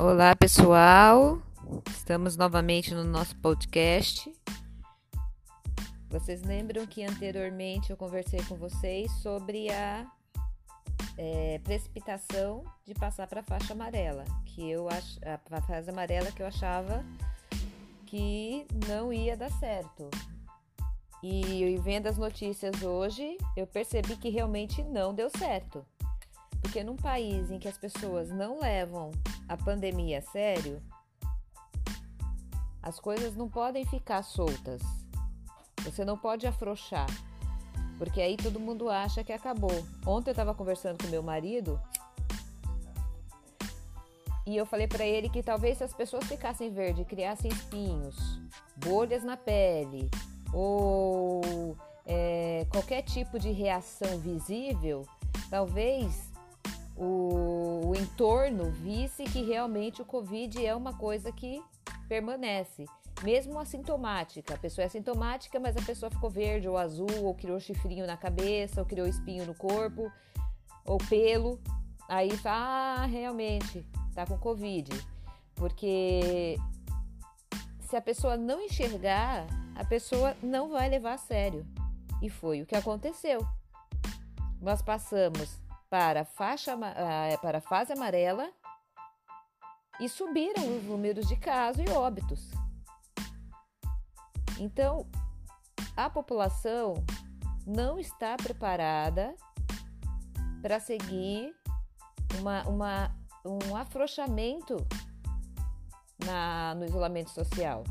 Olá, pessoal. Estamos novamente no nosso podcast. Vocês lembram que anteriormente eu conversei com vocês sobre a é, precipitação de passar para a faixa amarela, que eu ach... a faixa amarela que eu achava que não ia dar certo. E vendo as notícias hoje, eu percebi que realmente não deu certo. Porque num país em que as pessoas não levam a pandemia a sério, as coisas não podem ficar soltas. Você não pode afrouxar, porque aí todo mundo acha que acabou. Ontem eu estava conversando com meu marido e eu falei para ele que talvez se as pessoas ficassem verde, criassem espinhos, bolhas na pele ou é, qualquer tipo de reação visível, talvez o, o entorno visse que realmente o Covid é uma coisa que permanece, mesmo assintomática. A pessoa é assintomática, mas a pessoa ficou verde ou azul, ou criou chifrinho na cabeça, ou criou espinho no corpo, ou pelo. Aí fala, ah, realmente, tá com Covid. Porque se a pessoa não enxergar, a pessoa não vai levar a sério. E foi o que aconteceu. Nós passamos para a, faixa, ah, para a fase amarela e subiram os números de casos e óbitos. Então, a população não está preparada para seguir uma, uma, um afrouxamento na, no isolamento social.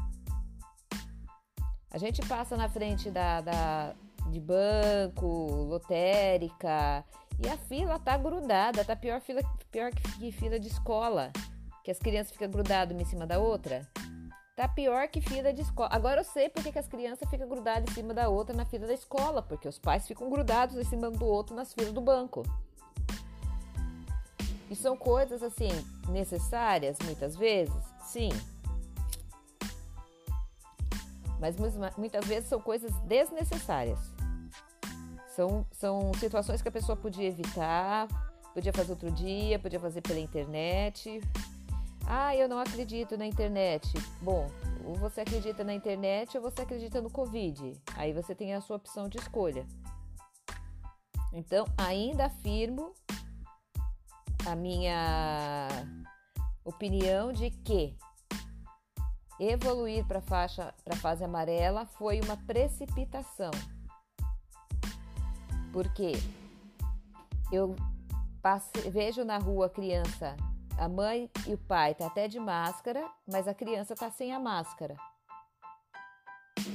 A gente passa na frente da, da, de banco, lotérica e a fila tá grudada, tá pior, fila, pior que fila de escola, que as crianças ficam grudadas uma em cima da outra. Tá pior que fila de escola. Agora eu sei porque que as crianças ficam grudadas em cima da outra na fila da escola, porque os pais ficam grudados em cima do outro nas filas do banco. E são coisas assim necessárias muitas vezes? Sim. Mas muitas vezes são coisas desnecessárias. São, são situações que a pessoa podia evitar, podia fazer outro dia, podia fazer pela internet. Ah, eu não acredito na internet. Bom, ou você acredita na internet ou você acredita no Covid. Aí você tem a sua opção de escolha. Então, ainda afirmo a minha opinião de que evoluir para a faixa para a fase amarela foi uma precipitação porque eu passe, vejo na rua a criança, a mãe e o pai tá até de máscara, mas a criança tá sem a máscara.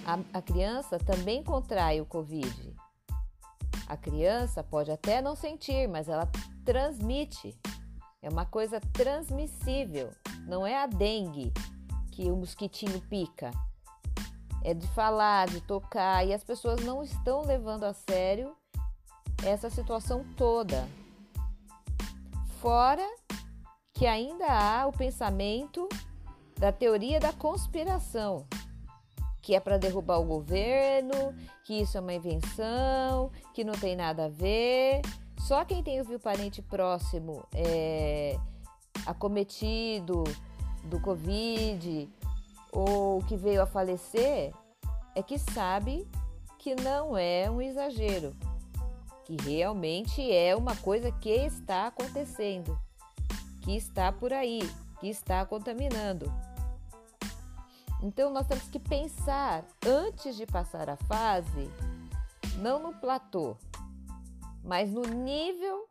A, a criança também contrai o Covid. A criança pode até não sentir, mas ela transmite. É uma coisa transmissível. Não é a dengue que o mosquitinho pica. É de falar, de tocar, e as pessoas não estão levando a sério essa situação toda. Fora que ainda há o pensamento da teoria da conspiração, que é para derrubar o governo, que isso é uma invenção, que não tem nada a ver. Só quem tem o parente próximo é, acometido do Covid ou que veio a falecer é que sabe que não é um exagero que realmente é uma coisa que está acontecendo, que está por aí, que está contaminando. Então nós temos que pensar antes de passar a fase, não no platô, mas no nível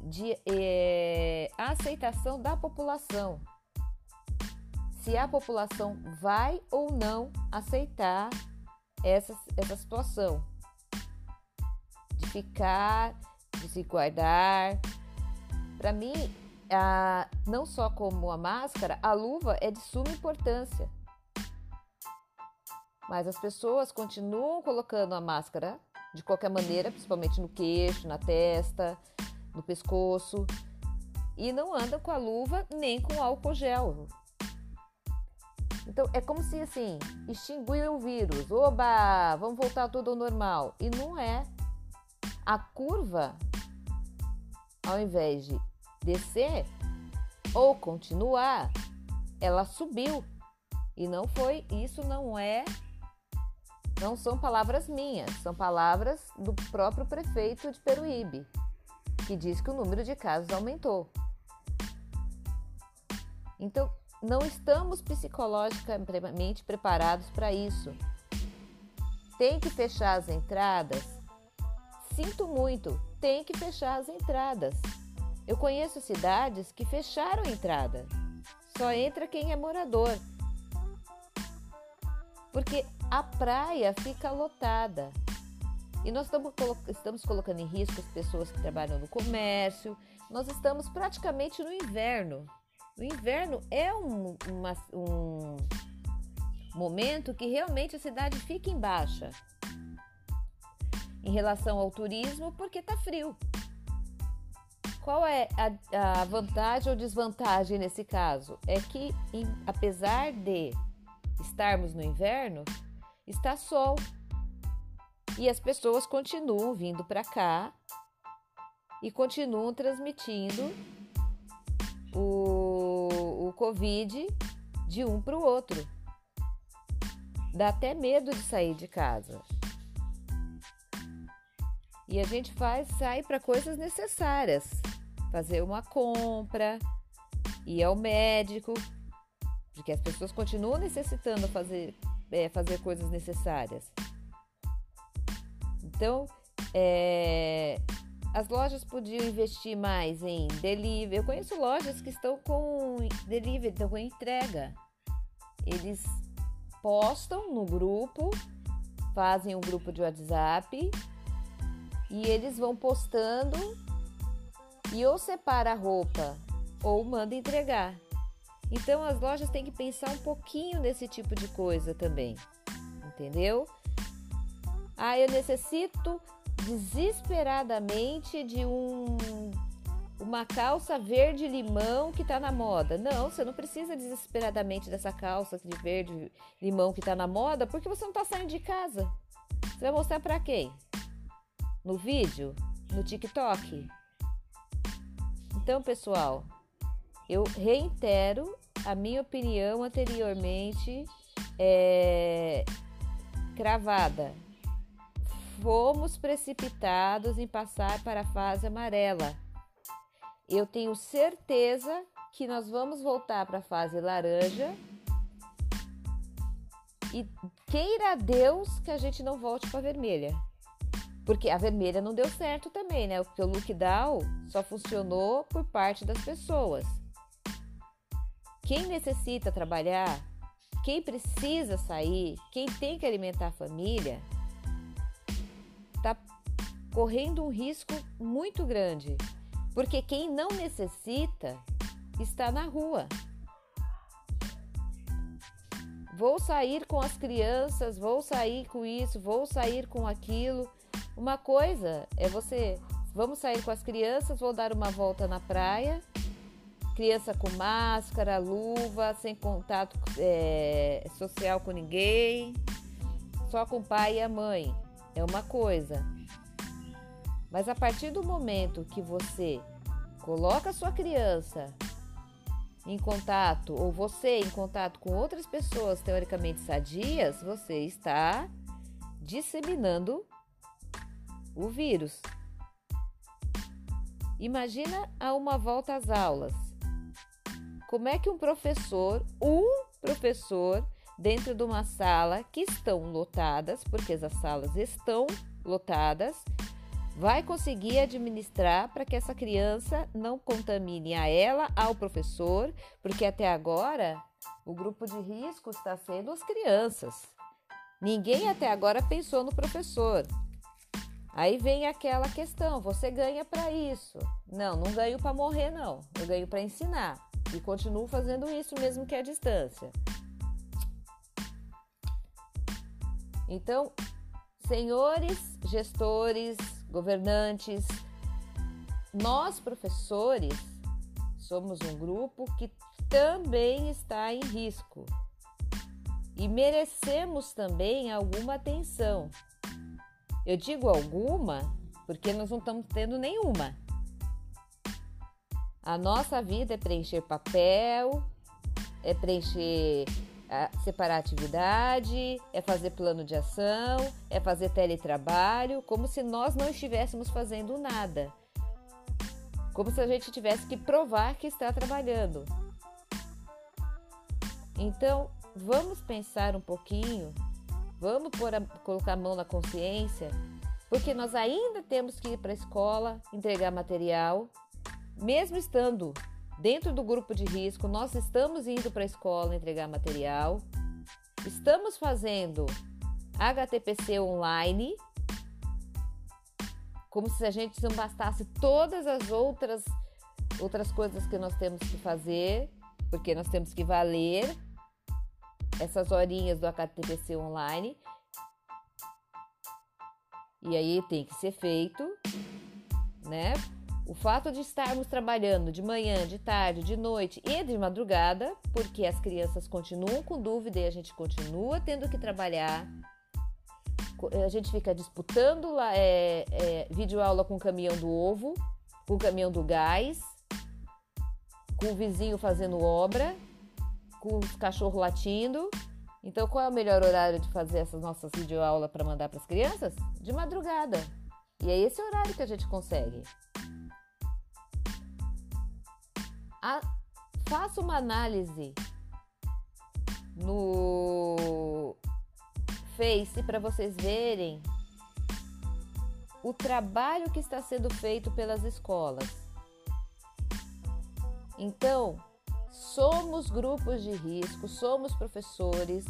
de é, aceitação da população. Se a população vai ou não aceitar essa, essa situação ficar, de se guardar. Para mim, a, não só como a máscara, a luva é de suma importância. Mas as pessoas continuam colocando a máscara de qualquer maneira, principalmente no queixo, na testa, no pescoço, e não andam com a luva nem com álcool gel. Então é como se assim, extinguir o vírus. Oba, vamos voltar tudo ao normal. E não é. A curva, ao invés de descer, ou continuar, ela subiu. E não foi, isso não é não são palavras minhas, são palavras do próprio prefeito de Peruíbe, que diz que o número de casos aumentou. Então, não estamos psicologicamente preparados para isso. Tem que fechar as entradas? Sinto muito, tem que fechar as entradas. Eu conheço cidades que fecharam a entrada. Só entra quem é morador. Porque a praia fica lotada. E nós estamos, colocando em risco as pessoas que trabalham no comércio. Nós estamos praticamente no inverno. O inverno é um, uma, um momento que realmente a cidade fica em baixa em relação ao turismo, porque está frio. Qual é a, a, vantagem ou desvantagem nesse caso? É que, em, apesar de estarmos no inverno, está sol e as pessoas continuam vindo para cá e continuam transmitindo o, o Covid de um para o outro. Dá até medo de sair de casa. E a gente faz, sai para coisas necessárias. Fazer uma compra, ir ao médico, porque as pessoas continuam necessitando fazer, é, fazer coisas necessárias. Então, é, as lojas podiam investir mais em delivery. Eu conheço lojas que estão com delivery, estão com entrega. Eles postam no grupo, fazem um grupo de WhatsApp e eles vão postando e ou separa a roupa ou manda entregar. Então as lojas têm que pensar um pouquinho nesse tipo de coisa também, entendeu? Ah, eu necessito desesperadamente de um uma calça verde limão que está na moda. Não, você não precisa desesperadamente dessa calça de verde limão que está na moda, porque você não está saindo de casa. Você vai mostrar para quem? No vídeo? No TikTok? Então, pessoal, eu reitero a minha opinião anteriormente é, cravada fomos precipitados em passar para a fase amarela. Eu tenho certeza que nós vamos voltar para a fase laranja. E queira Deus que a gente não volte para a vermelha. Porque a vermelha não deu certo também, né? Porque o lockdown só funcionou por parte das pessoas. Quem necessita trabalhar, quem precisa sair, quem tem que alimentar a família, está correndo um risco muito grande, porque quem não necessita está na rua. Vou sair com as crianças, vou sair com isso, vou sair com aquilo. Uma coisa é você, vamos sair com as crianças, vou dar uma volta na praia, criança com máscara, luva, sem contato é, social com ninguém, só com o pai e a mãe é uma coisa. Mas a partir do momento que você coloca a sua criança em contato, ou você em contato com outras pessoas teoricamente sadias, você está disseminando o vírus. Imagina a uma volta às aulas. Como é que um professor, um professor, dentro de uma sala que estão lotadas, porque as salas estão lotadas, vai conseguir administrar para que essa criança não contamine a ela, ao professor, porque até agora o grupo de risco está sendo as crianças. Ninguém até agora pensou no professor. Aí vem aquela questão: você ganha para isso? Não, não ganho para morrer, não. Eu ganho para ensinar e continuo fazendo isso mesmo que à distância. Então, senhores gestores, governantes, nós professores somos um grupo que também está em risco e merecemos também alguma atenção. Eu digo alguma porque nós não estamos tendo nenhuma. A nossa vida é preencher papel, é preencher separar atividade, é fazer plano de ação, é fazer teletrabalho, como se nós não estivéssemos fazendo nada. Como se a gente tivesse que provar que está trabalhando. Então, vamos pensar um pouquinho, vamos a, colocar a mão na consciência, porque nós ainda temos que ir para a escola entregar material, mesmo estando Dentro do grupo de risco, nós estamos indo para a escola entregar material, estamos fazendo HTPC online, como se a gente não bastasse todas as outras outras coisas que nós temos que fazer, porque nós temos que valer essas horinhas do HTPC online. E aí tem que ser feito, né? O fato de estarmos trabalhando de manhã, de tarde, de noite e de madrugada, porque as crianças continuam com dúvida e a gente continua tendo que trabalhar. A gente fica disputando lá, é, é, videoaula com o caminhão do ovo, com o caminhão do gás, com o vizinho fazendo obra, com os cachorros latindo. Então, qual é o melhor horário de fazer essas nossas videoaulas para mandar para as crianças? De madrugada. E é esse horário que a gente consegue. a, faça uma análise no Face para vocês verem o trabalho que está sendo feito pelas escolas. Então, somos grupos de risco, somos professores,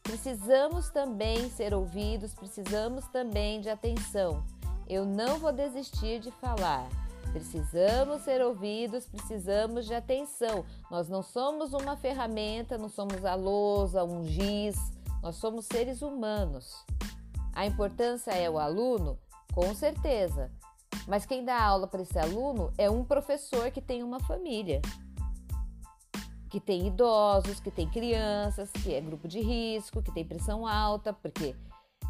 precisamos também ser ouvidos, precisamos também de atenção. Eu não vou desistir de falar. Precisamos ser ouvidos, precisamos de atenção. Nós não somos uma ferramenta, não somos a lousa, um giz, nós somos seres humanos. A importância é o aluno? Com certeza. Mas quem dá aula para esse aluno é um professor que tem uma família, que tem idosos, que tem crianças, que é grupo de risco, que tem pressão alta, porque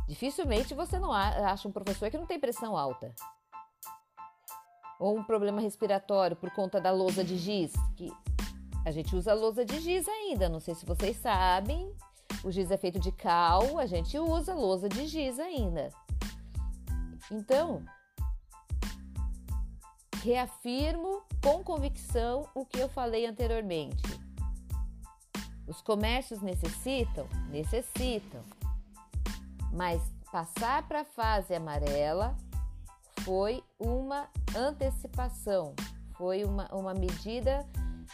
dificilmente você não acha um professor que não tem pressão alta ou um problema respiratório por conta da lousa de giz, que a gente usa lousa de giz ainda, não sei se vocês sabem, o giz é feito de cal, a gente usa lousa de giz ainda. Então, reafirmo com convicção o que eu falei anteriormente. Os comércios necessitam? Necessitam. Mas passar para a fase amarela foi uma antecipação, foi uma, uma medida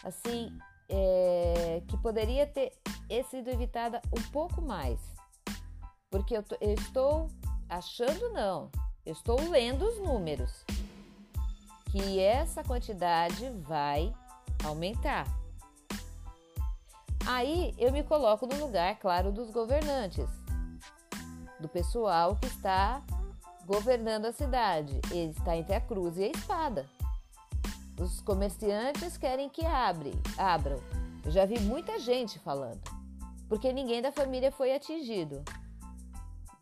assim é, que poderia ter sido evitada um pouco mais, porque eu, eu estou achando não, eu estou lendo os números que essa quantidade vai aumentar. Aí eu me coloco no lugar, claro, dos governantes, do pessoal que está governando a cidade. Ele está entre a cruz e a espada. Os comerciantes querem que abre, abram. Eu já vi muita gente falando, porque ninguém da família foi atingido.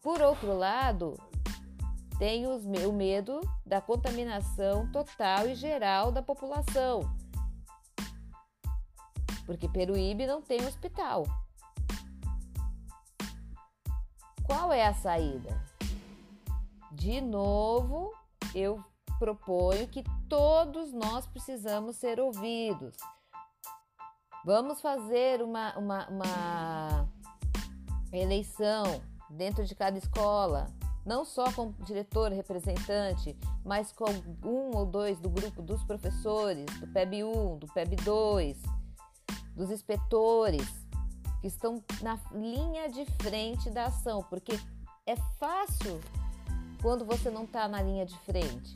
Por outro lado, tem o medo da contaminação total e geral da população, porque Peruíbe não tem hospital. Qual é a saída? De novo, eu proponho que todos nós precisamos ser ouvidos. Vamos fazer uma, uma, uma eleição dentro de cada escola, não só com diretor, representante, mas com um ou dois do grupo dos professores, do PEB 1, do PEB 2, dos inspetores, que estão na linha de frente da ação, porque é fácil quando você não está na linha de frente.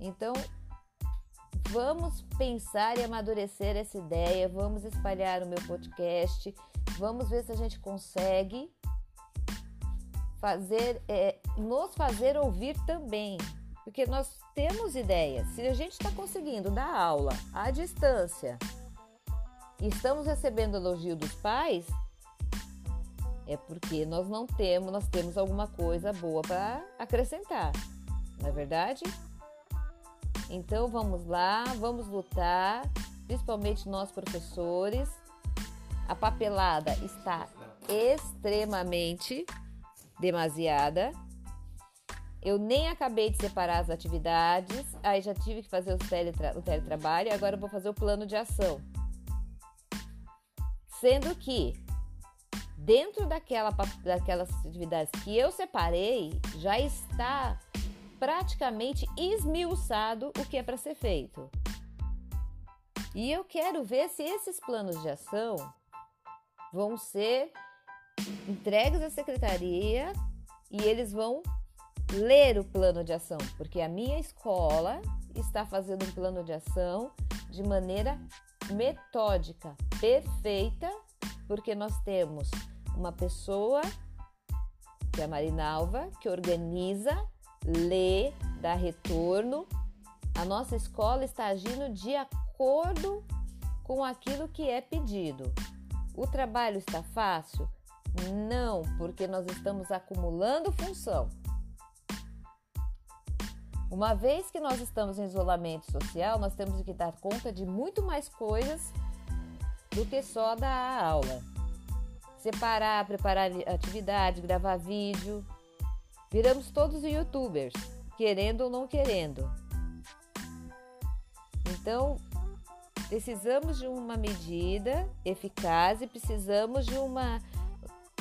Então, vamos pensar e amadurecer essa ideia, vamos espalhar o meu podcast, vamos ver se a gente consegue fazer, é, nos fazer ouvir também, porque nós temos ideias. Se a gente está conseguindo dar aula à distância e estamos recebendo elogio dos pais, é porque nós não temos, nós temos alguma coisa boa para acrescentar, não é verdade? Então vamos lá, vamos lutar, principalmente nós professores. A papelada está extremamente demasiada. Eu nem acabei de separar as atividades, aí já tive que fazer o, teletra o teletrabalho, agora eu vou fazer o plano de ação. Sendo que dentro daquela, daquelas atividades que eu separei, já está praticamente esmiuçado o que é para ser feito. E eu quero ver se esses planos de ação vão ser entregues à secretaria e eles vão ler o plano de ação, porque a minha escola está fazendo um plano de ação de maneira metódica, perfeita, porque nós temos uma pessoa, que é a Marinalva, que organiza lê, dá retorno. A nossa escola está agindo de acordo com aquilo que é pedido. O trabalho está fácil? Não, porque nós estamos acumulando função. Uma vez que nós estamos em isolamento social, nós temos que dar conta de muito mais coisas do que só dar aula. Separar, preparar atividade, gravar vídeo, Viramos todos youtubers, querendo ou não querendo. Então, precisamos de uma medida eficaz e precisamos de uma,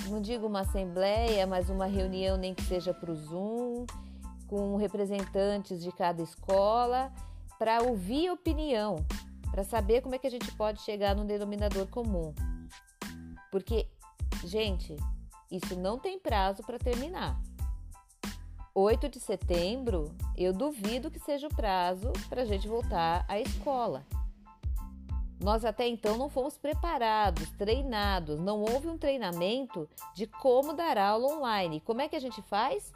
não digo uma assembleia, mas uma reunião, nem que seja para o Zoom, com representantes de cada escola, para ouvir opinião, para saber como é que a gente pode chegar num denominador comum. Porque, gente, isso não tem prazo para terminar. 8 de setembro, eu duvido que seja o prazo para a gente voltar à escola. Nós até então não fomos preparados, treinados, não houve um treinamento de como dar aula online. Como é que a gente faz?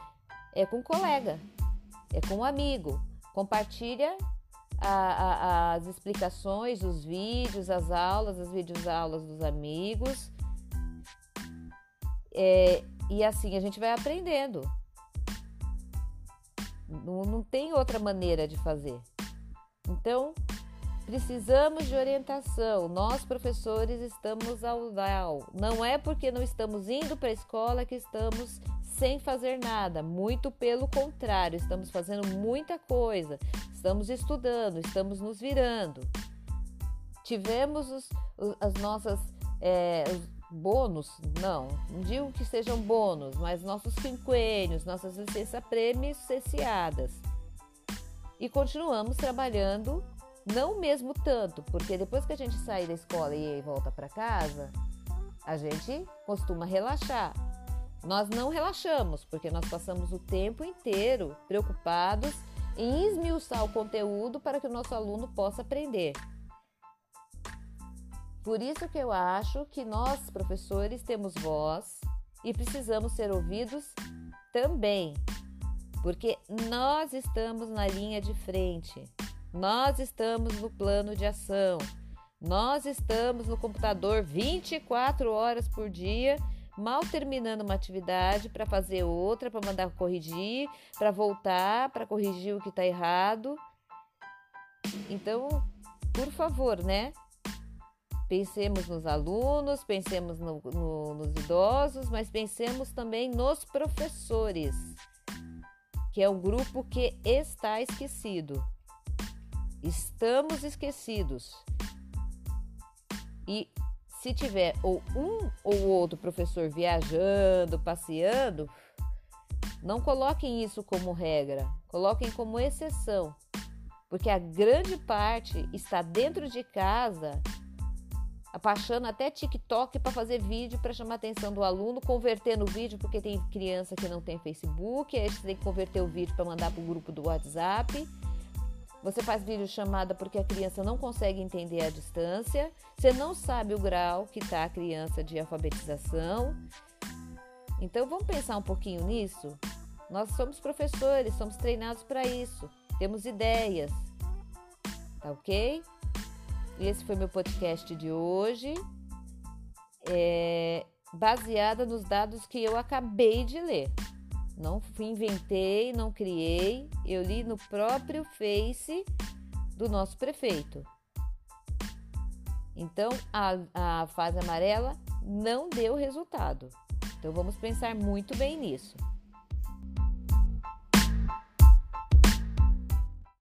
É com colega, é com amigo. Compartilha a, a, as explicações, os vídeos, as aulas, as videoaulas dos amigos. É, e assim a gente vai aprendendo. Não, não tem outra maneira de fazer. Então, precisamos de orientação. Nós, professores, estamos ao DAO. Não é porque não estamos indo para a escola que estamos sem fazer nada. Muito pelo contrário, estamos fazendo muita coisa. Estamos estudando, estamos nos virando. Tivemos os, as nossas. É, bônus, não, não digo que sejam bônus, mas nossos quinquênios, nossas licenças prêmios cesseadas. E continuamos trabalhando, não mesmo tanto, porque depois que a gente sai da escola e volta para casa, a gente costuma relaxar. Nós não relaxamos, porque nós passamos o tempo inteiro preocupados em esmiuçar o conteúdo para que o nosso aluno possa aprender. Por isso que eu acho que nós, professores, temos voz e precisamos ser ouvidos também, porque nós estamos na linha de frente, nós estamos no plano de ação, nós estamos no computador 24 horas por dia, mal terminando uma atividade para fazer outra, para mandar corrigir, para voltar, para corrigir o que está errado. Então, por favor, né? Pensemos nos alunos, pensemos no, no, nos idosos, mas pensemos também nos professores, que é um grupo que está esquecido. Estamos esquecidos. E se tiver ou um ou outro professor viajando, passeando, não coloquem isso como regra, coloquem como exceção, porque a grande parte está dentro de casa baixando até TikTok para fazer vídeo para chamar a atenção do aluno, converter no vídeo porque tem criança que não tem Facebook, aí você tem que converter o vídeo para mandar para o grupo do WhatsApp. Você faz vídeo chamada porque a criança não consegue entender a distância, você não sabe o grau que está a criança de alfabetização. Então vamos pensar um pouquinho nisso? Nós somos professores, somos treinados para isso, temos ideias, tá ok? Esse foi meu podcast de hoje, é, nos dados que eu acabei de ler. Não inventei, não criei, eu li no próprio Face do nosso prefeito. Então, a, a fase amarela não deu resultado. Então, vamos pensar muito bem nisso.